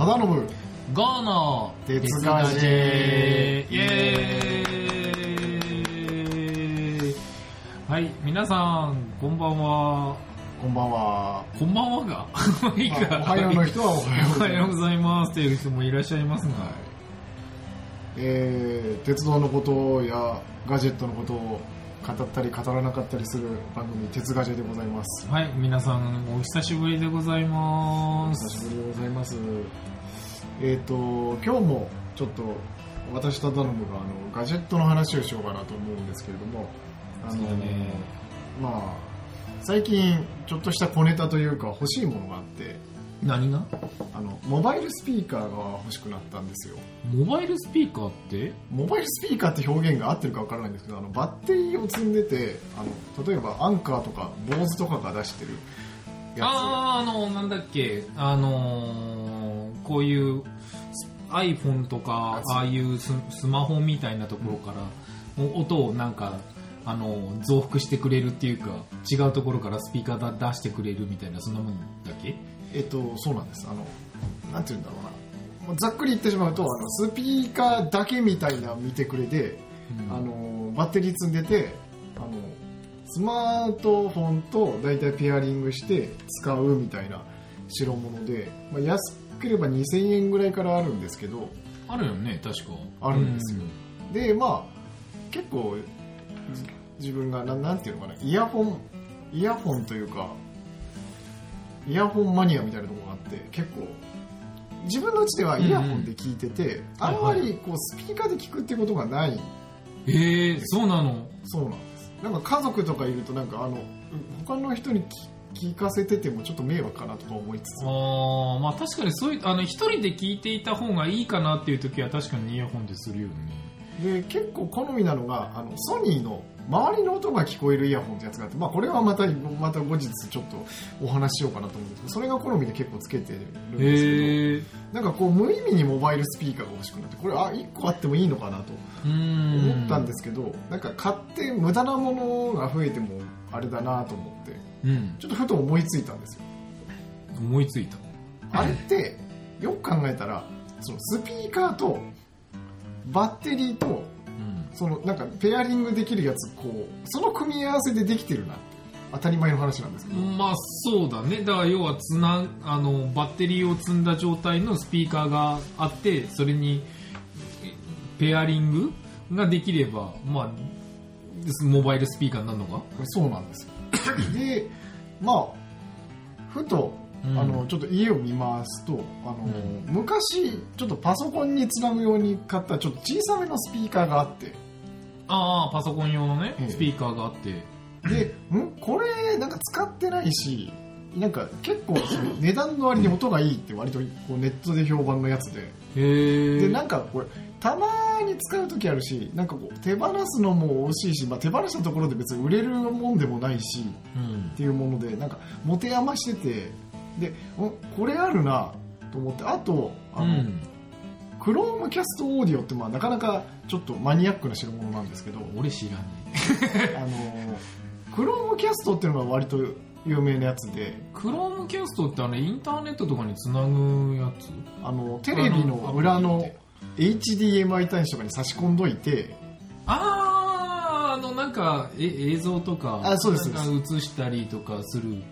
忠信。ゴーの。鉄ガジェイエーイ。はい、皆さん、こんばんは。こんばんは。こんばんはが。いいか。まあおはようの人はおはようございます。ございう人もいらっしゃいますが、えー鉄道のことやガジェットのことを語ったり語らなかったりする番組鉄ガジェでございます。はい、皆さん、お久しぶりでございまおす。久しぶりでございますえっ、と今日もちょっと私と頼むがあのガジェットの話をしようかなと思うんですけれどもあのね。まあ最近ちょっとした小ネタというか欲しいものがあって何が？あのモバイルスピーカーが欲しくなったんですよ。モバイルスピーカーって？モバイルスピーカーって表現が合ってるかわからないんですけどあのバッテリーを積んでてあの例えばアンカーとか坊主とかが出してるやあー、あの、なんだっけ、あのーこういうス iPhone とか、あああいうススマホみたいなところから、お音をなんか、あの、増幅してくれるっていうか、違うところからスピーカーだ出してくれるみたいな、そんなもんだっけ？つえっとそうなんです。あのなんて言うんだろうな。ざっくり言ってしまうとあのスピーカーだけみたいな見てくれで、うん。あのバッテリー積んでてあのスマートフォンと大体ペアリングして使うみたいな代物で、まあ、安ければ2000円ぐらいからあるんですけどあるよね、確か。あるんですよ。でまあ結構じ自分がななんていうのかなイヤホンイヤホンというかイヤホンマニアみたいなところがあって結構自分のうちではイヤホンで聞いてて、あんまりこうスピーカーで聞くってことがない。えー、そうなの？そうなんです。なんか家族とかいるとなんかあの他の人に聞聞かせててもちょっと迷惑かなとか思いつつあーまあ確かにそういう、あの、一人で聞いていた方がいいかなっていう時は確かにイヤホンでするよね。で結構好みなのがあのソニーの周りの音が聞こえるイヤホンってやつがあって、まあ、これはまたまた後日ちょっとお話ししようかなと思うんですけどそれが好みで結構つけてるんですけど。なんかこう無意味にモバイルスピーカーが欲しくなってこれあ1個あってもいいのかなと思ったんですけど、なんか買って無駄なものが増えてもあれだなと思ってうん。ちょっとふと思いついたんですよ思いついた。あれってよく考えたらそのスピーカーとバッテリーとうん。そのなんかペアリングできるやつこうその組み合わせでできてるなって当たり前の話なんですけど、まあそうだね。だから要はつな、あの、バッテリーを積んだ状態のスピーカーがあって、それにえペアリングができれば、まあ、モバイルスピーカーになるのか？そうなんですよでまあふとうん。あのちょっと家を見ますとあの、昔ちょっとパソコンにつなぐように買ったちょっと小さめのスピーカーがあって。ああ、パソコン用のねえ、え。スピーカーがあって。でん？これなんか使ってないしなんか結構その値段の割に音がいいって割とこうネットで評判のやつで。でなんかこれたまに使う時あるしなんかこう手放すのも惜しいし、まあ、手放したところで別に売れるもんでもないしうんっ。ていうものでなんか持て余しててでんこれあるなと思ってあとあの、うん。クロームキャストオーディオってまあなかなかちょっとマニアックな代物なんですけど俺知らねあのクロームキャストっていうのが割と有名なやつでえ。クロームキャストってあの、インターネットとかにつなぐやつ？あのテレビの裏の HDMI 端子とかに差し込んどいてあー、あの、なんか、え映像とか、あそうですなんか映したりとかする。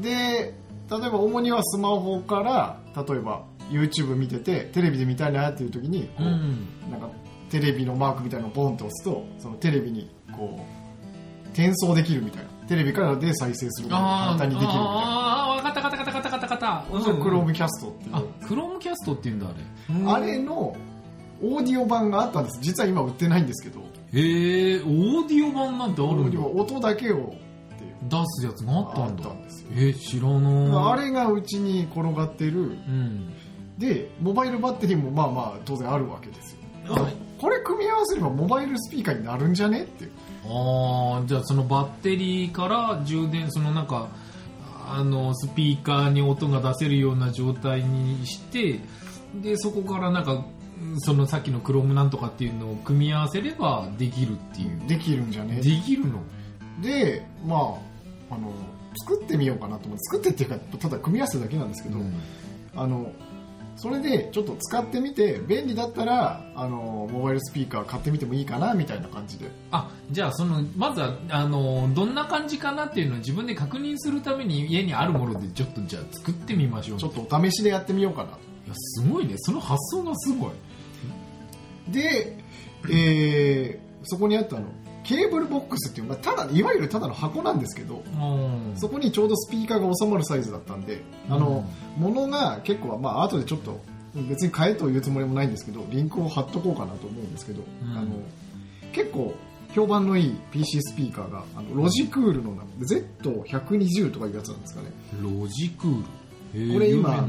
で例えば主にはスマホから例えば YouTube 見ててテレビで見たいなっていう時にこう、ん。なんかテレビのマークみたいなのをボンと押すとそのテレビにこう転送できるみたいなテレビからで再生する簡単にできるみたいなあー、わかったわかったわかったわかったわかった。それクロームキャストっていうあ、クロームキャストって言うんだ、あれ。あれのオーディオ版があったんです。実は今売ってないんですけど。へえ、オーディオ版なんてあオるんだ。音だけを出すやつがあったんだ。んですよ。えー、知らない。あれがうちに転がってる。うん。でモバイルバッテリーもまあまあ当然あるわけですよ。はいこれ組み合わせればモバイルスピーカーになるんじゃねってああじゃあそのバッテリーから充電そのなんかあのスピーカーに音が出せるような状態にしてでそこからなんかそのさっきのクロームなんとかっていうのを組み合わせればできるっていう。できるんじゃね？できるの？でまああの作ってみようかなと思って作ってっていうかただ組み合わせただけなんですけど、うん。あのそれでちょっと使ってみて便利だったらあのモバイルスピーカー買ってみてもいいかなみたいな感じで。あじゃあそのまずはあのどんな感じかなっていうのを自分で確認するために家にあるものでちょっとじゃあ作ってみましょう。ちょっとお試しでやってみようかなと。いやすごいね。その発想がすごい。で、えーそこにあったのケーブルボックスっていう、まあ、ただいわゆるただの箱なんですけどうん。そこにちょうどスピーカーが収まるサイズだったんで、あの物が結構、まあ後でちょっと別に買えというつもりもないんですけどリンクを貼っとこうかなと思うんですけど、うん。あの結構評判のいい PC スピーカーがあのロジクールの Z120 とかいうやつなんですかね。ロジクール。これ今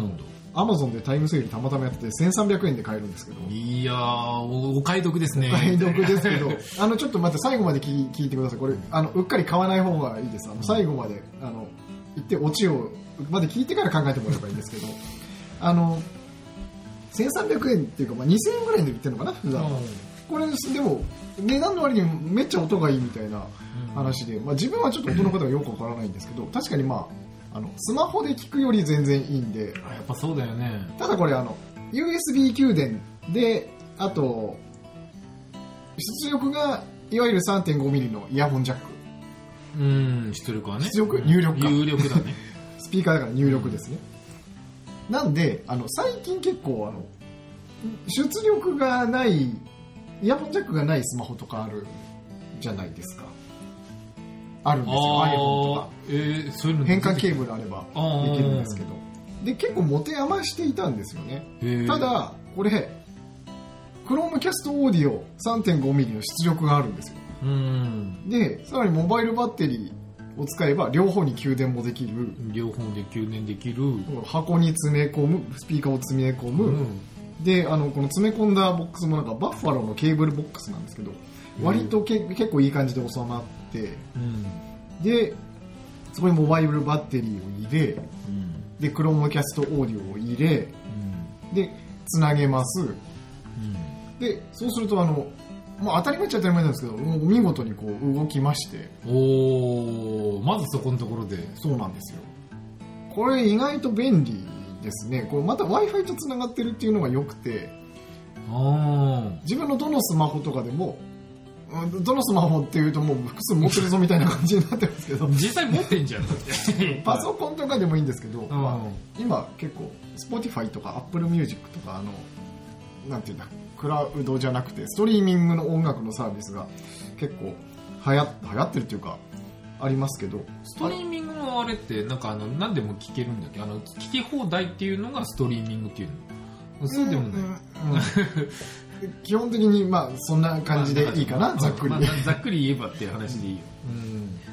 アマゾンでタイムセールたまたまやってて1300円で買えるんですけど。いやーおお買い得ですね。お買い得ですけど。あのちょっと待って最後まで聞い聞いてください。これあのうっかり買わない方がいいです。あの最後まであの言ってオチをまで聞いてから考えてもらえばいいんですけど。あの1300円っていうか、まあ、2000円ぐらいで売ってるのかな普段。これでも値段の割にめっちゃ音がいいみたいな話で、まあ、自分はちょっと音のことがよくわからないんですけど確かにまああのスマホで聞くより全然いいんで。あやっぱそうだよね。ただこれあの USB 給電であと出力がいわゆる 3.5mm のイヤホンジャック。うん出力はね。出力？入力か。有力だね。スピーカーだから入力ですね。なんであの最近結構あの出力がないイヤホンジャックがないスマホとかあるじゃないですかあるんですよ iPhone とか。えー、そういうの変換ケーーブルあればできるんですけど。で結構持て余していたんですよね。ただこれ Chromecast オーディオ 3.5mm の出力があるんですよ。うん。でさらにモバイルバッテリーを使えば両方に給電もできる。両方で給電できる。箱に詰め込むスピーカーを詰め込む、うん。であのこの詰め込んだボックスもなんかバッファローのケーブルボックスなんですけど割とけ、結構いい感じで収まって。うん。でそこにモバイルバッテリーを入れうん。で Chromecast オーディオを入れうん。でつなげます。でそうするとあの、まあ、当たり前っちゃ当たり前なんですけどもう見事にこう動きまして。うんおおまずそこのところで。そうなんですよ。これ意外と便利ですね。これまた w i f i とつながってるっていうのが良くて。あ自分のどのスマホとかでもうんどのスマホっていうともう複数持ってるぞみたいな感じになってるんですけど。あ実際持ってんじゃん。パソコンとかでもいいんですけど、ん。まあ、今結構 Spotify とか Apple Music とかあのなんていうんだクラウドじゃなくてストリーミングの音楽のサービスが結構流行流行ってるっていうかありますけど。ストリーミングのあれってなんかあの何でも聞けるんだっけ？あの聞き放題っていうのがストリーミングっていうの？そうでもない、うんうん基本的にまあそんな感じでいいかな、ざっくり、まあざっくり言えばっていう話でいいよ、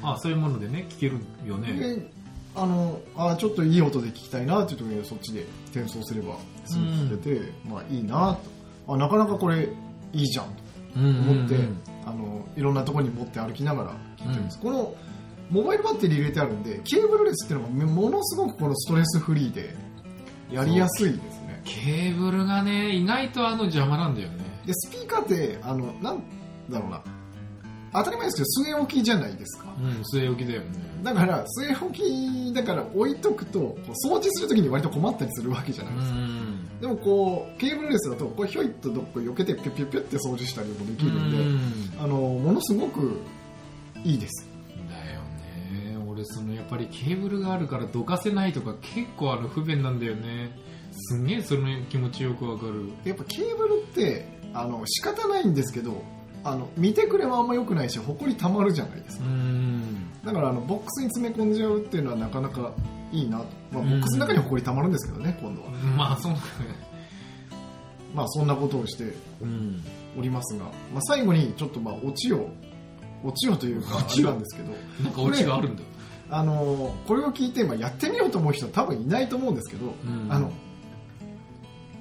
うん、あそういうものでね聞けるよね。であのあちょっといい音で聞きたいなっていう時にそっちで転送すればすぐ聞けて、まあいいなと。あなかなかこれいいじゃん。と思って、あのいろんなところに持って歩きながら聞いてるんです、このモバイルバッテリー入れてあるんでケーブルレスっていうのがものすごくこのストレスフリーでやりやすいですねケーブルがね意外とあの邪魔なんだよね。でスピーカーってあのなんだろうな。当たり前ですけど据え置きじゃないですか。うん据え置きだよね。だから据え置きだから置いとくとこう掃除するときに割と困ったりするわけじゃないうですか、ん。でもこうケーブルレスだとこうひょいっとどっか避けてピュッピュッピュッって掃除したりもできるんで、うん。あのものすごくいいです。だよね。俺そのやっぱりケーブルがあるからどかせないとか結構あの不便なんだよねすんげえその気持ちよくわかる。やっぱケーブルってあの仕方ないんですけどあの見てくれもあんま良くないし埃たまるじゃないですうかん。だからあのボックスに詰め込んじゃうっていうのはなかなかいいなと、まあ、ボックスの中に埃たまるんですけどね今度は。まあそうだ。ねまあそんなことをしてうん。おりますが、まあ、最後にちょっとまあオチをオチをというかあ オチなんですけど。なんかオチがあるんだ。あのこれを聞いて、まあ、やってみようと思う人多分いないと思うんですけど、うん。あの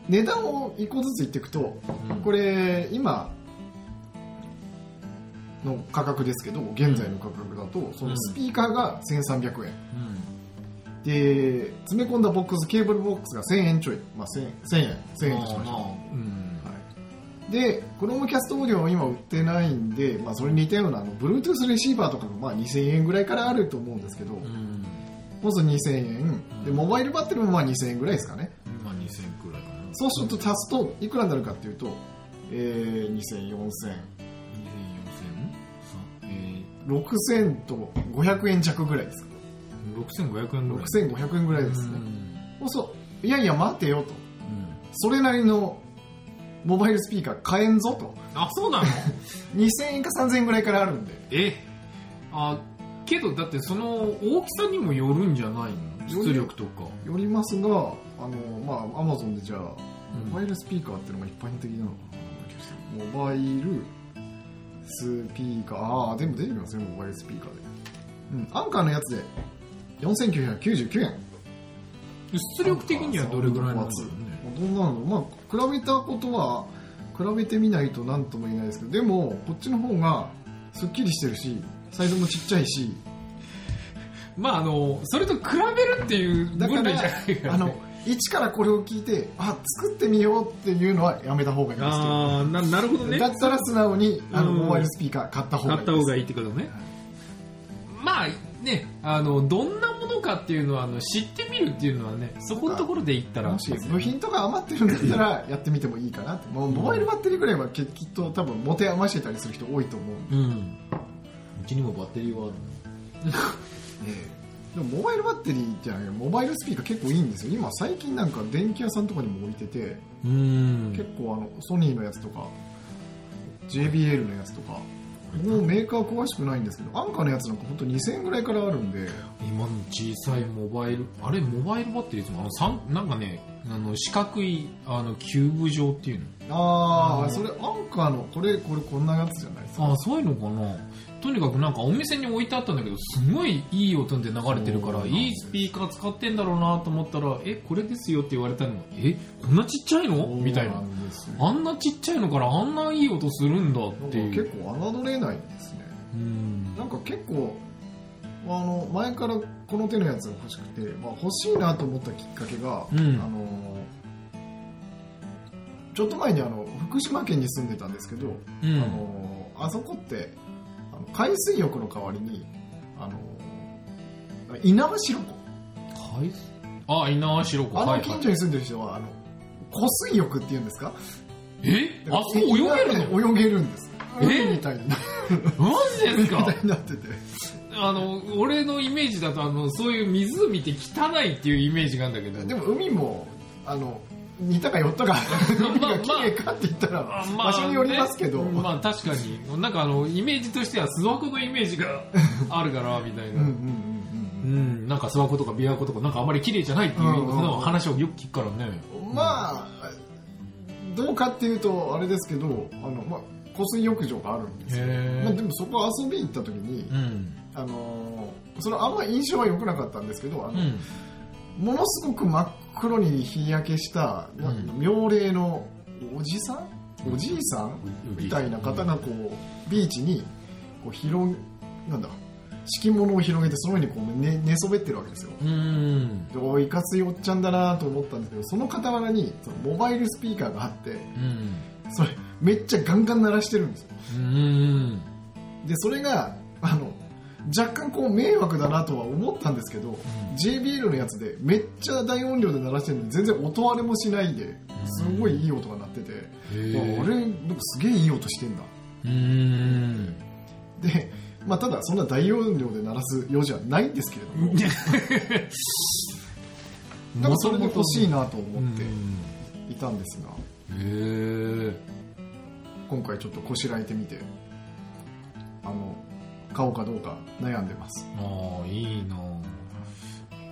値段を一個ずつ言っていくと、うん。これ今の価格ですけど現在の価格だとそのスピーカーが1300円、うん。で詰め込んだボックスケーブルボックスが1000円ちょい、まあ、1000, 1000円1000円としましょう、まあまあ。うんで、 Chromecast Audio は今売ってないんで、まあ、それに似たようなあの Bluetooth レシーバーとかがまあ2000円ぐらいからあると思うんですけど、うん。まず2000円。でモバイルバッテリーもまあ2000円ぐらいですかねそうすると足すといくらになるかっていうと、えー、2000、4000、2000 4000え6000と500円弱ぐらいです。かー、6500円ぐらい。6500円ぐらいですね。うん。そうそういやいや待てよと。それなりのモバイルスピーカー買えんぞと。あそうなの？2000円か3000円ぐらいからあるんで。え？あけどだってその大きさにもよるんじゃないの？出力とか。よりますがあのまあアマゾンでじゃあうんモバイルスピーカーっていうのが一般的なのかなモバイルスピーカー。ああでも出てきますねモバイルスピーカーで、うん、アンカーのやつで4999円。出力的にはどれぐらいなんだろうね。どんなの？まあ比べたことは比べてみないと何とも言えないですけどでもこっちの方がすっきりしてるしサイズもちっちゃいしまああのそれと比べるっていうだから分類じゃないからあの一からこれを聞いてあ作ってみようっていうのはやめた方がいいんですけど。あーななるほどね。だったら素直にあのうん。モバイルスピーカー買った方がいいい買った方がいいってことね。まあねあのどんなものかっていうのはあの知ってみるっていうのはねそこのところで言ったらもし部品とか余ってるんだったらやってみてもいいかなって。もうモバイルバッテリーぐらいはききっと多分持て余してたりする人多いと思う。うん。うちにもバッテリーはある でもモバイルバッテリーじゃないモバイルスピーカー結構いいんですよ。今最近なんか電気屋さんとかにも置いててうん。結構あのソニーのやつとか JBL のやつとかもうメーカー詳しくないんですけどアンカーのやつなんか本当2000円ぐらいからあるんで。今の小さいモバイルあれモバイルバッテリーですもん。あのなんかねあの四角いあのキューブ状っていうの。うんああそれアンカーのこれこれこんなやつじゃないですか？あそういうのかな。とにかくなんかお店に置いてあったんだけどすごいいい音で流れてるからいいスピーカー使ってんだろうなと思ったらえこれですよって言われたのがえこんなちっちゃいの？みたいな。あんなちっちゃいのからあんないい音するんだっていう。結構侮れないですね。うん。なんか結構あの前からこの手のやつが欲しくて、まあ、欲しいなと思ったきっかけが、うん。あのちょっと前にあの福島県に住んでたんですけど、うん。あのあそこってあの海水浴の代わりにあの猪苗代湖。はいあ猪苗代湖。あの近所に住んでる人はあの湖水浴っていうんですか？え？あそこ泳げるの？泳げるんです。え？海みたいになマジです みかたいになっててあの俺のイメージだとあのそういう湖って汚いっていうイメージがあるんだけど。でも海もあの似たか寄ったか海が綺麗かって言ったらあ場所によりますけど、ね。まあ確かに。なんかあのイメージとしては諏訪湖のイメージがあるからみたいな、うんうんうんうん、なんか諏訪湖とか琵琶湖とかなんかあまり綺麗じゃないっていうの話をよく聞くからね。うんうんまあどうかっていうとあれですけどあの、まあ、湖水浴場があるんですよ、へまあ、でもそこ遊びに行った時に、うん。あのーそのあんま印象は良くなかったんですけどあの、うん。ものすごく真っ黒に日焼けした、うん。妙齢のおじさん？おじいさん？みたいな方がこうビーチにこう広なんだ？敷物を広げてその上にこう寝寝そべってるわけですよ。うん。でおいいかついおっちゃんだなと思ったんですけどその傍らにそのモバイルスピーカーがあってうん。それめっちゃガンガン鳴らしてるんですよ。うん。でそれがあの若干こう迷惑だなとは思ったんですけど、JBL のやつでめっちゃ大音量で鳴らしてるのに全然音割れもしないですごいいい音が鳴ってて、へまあ、なんかすげえいい音してんだ。うん。で、まあ、ただそんな大音量で鳴らすようじゃないんですけれども。だからそれで欲しいなと思っていたんですが。へえ。今回ちょっとこしらえてみて買おうかどうか悩んでます。ああ、いいな。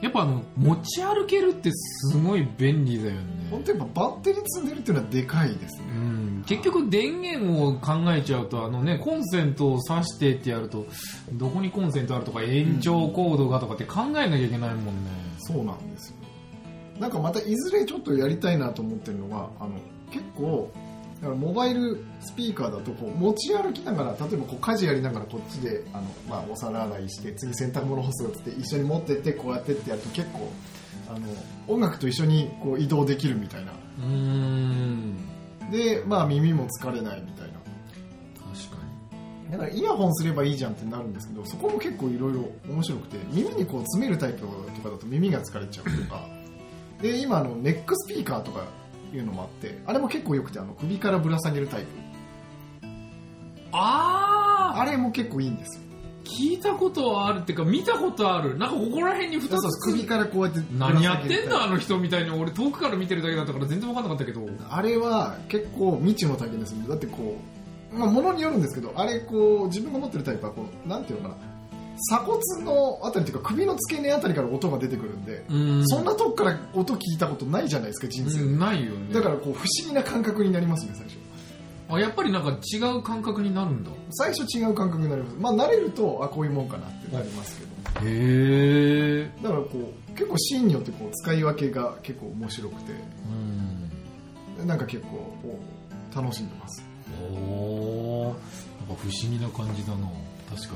やっぱあの、持ち歩けるってすごい便利だよね。本当やっぱバッテリー積んでるっていうのはでかいですね。うん、結局電源を考えちゃうとあの、ね、コンセントを挿してってやるとどこにコンセントあるとか延長コードがとかって考えなきゃいけないもんね、そうなんですよ。なんかまたいずれちょっとやりたいなと思ってるのがあの結構だからモバイルスピーカーだとこう持ち歩きながら例えばこう家事やりながらこっちであの、まあ、お皿洗いして次洗濯物干すよって一緒に持ってってこうやってってやると結構あの音楽と一緒にこう移動できるみたいな。うーんで、まあ、耳も疲れないみたいな。確かだからイヤホンすればいいじゃんってなるんですけどそこも結構いろいろ面白くて耳にこう詰めるタイプとかだと耳が疲れちゃうとか。で今あのネックスピーカーとかいうのもあってあれも結構よくてあの首からぶら下げるタイプ。ああれも結構いいんですよ。聞いたことはあるっていうか見たことある。なんかここら辺に2そうそうつ首からこうやって何やってんだあの人みたいに。俺遠くから見てるだけだったから全然分かんなかったけど。あれは結構未知の体験ですだってこうまあ物によるんですけどあれこう自分が持ってるタイプはこうなんていうのかな鎖骨のあたりというか首の付け根あたりから音が出てくるんで、うん。そんなとこから音聞いたことないじゃないですか人生。で、うんないよね。だからこう不思議な感覚になりますね最初。あやっぱりなんか違う感覚になるんだ。最初違う感覚になります。まあ慣れるとあこういうもんかなってなりますけど。へえだからこう結構シーンによってこう使い分けが結構面白くて。うん。なんか結構こう楽しんでます。おお不思議な感じだな。確か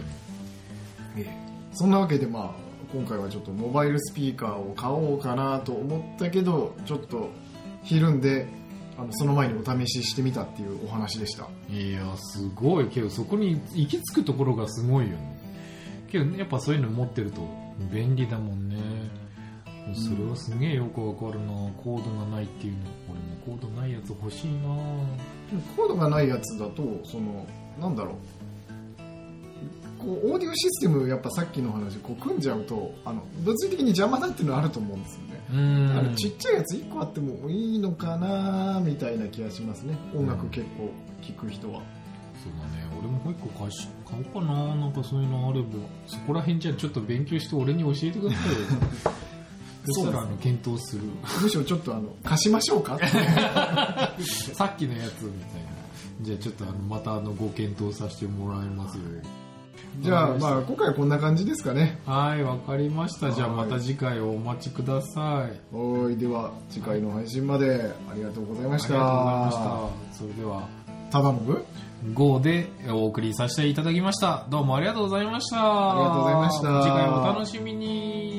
そんなわけでまあ今回はちょっとモバイルスピーカーを買おうかなと思ったけどちょっとひるんであのその前にお試ししてみたっていうお話でした。にいやすごいけどそこに行き着くところがすごいよね。けどやっぱそういうの持ってると便利だもんね。それはすげえよくわかるな。コードがないっていうの。俺もコードないやつ欲しいな。コードがないやつだとそのなんだろうこうオーディオシステムやっぱさっきの話こう組んじゃうとあの物理的に邪魔だっていうのはあると思うんですよね。うん。あのちっちゃいやつ1個あってもいいのかなみたいな気がしますね。音楽結構聴く人は。そうだね。俺ももう一個買し買おうかななんかそういうのあればそこら辺じゃちょっと勉強して俺に教えてくださいよ。そしたらあの検討する。むしろちょっとあの貸しましょうか？さっきのやつみたいな。じゃあちょっとあのまたあのご検討させてもらいます。よじゃあまあ今回はこんな感じですかね。はいわかりました。じゃあはいまた次回をお待ちください。はいでは次回の配信まで。ありがとうございました。ありがとうございました。それではただのぶ5でお送りさせていただきました。どうもありがとうございました。ありがとうございました。次回お楽しみに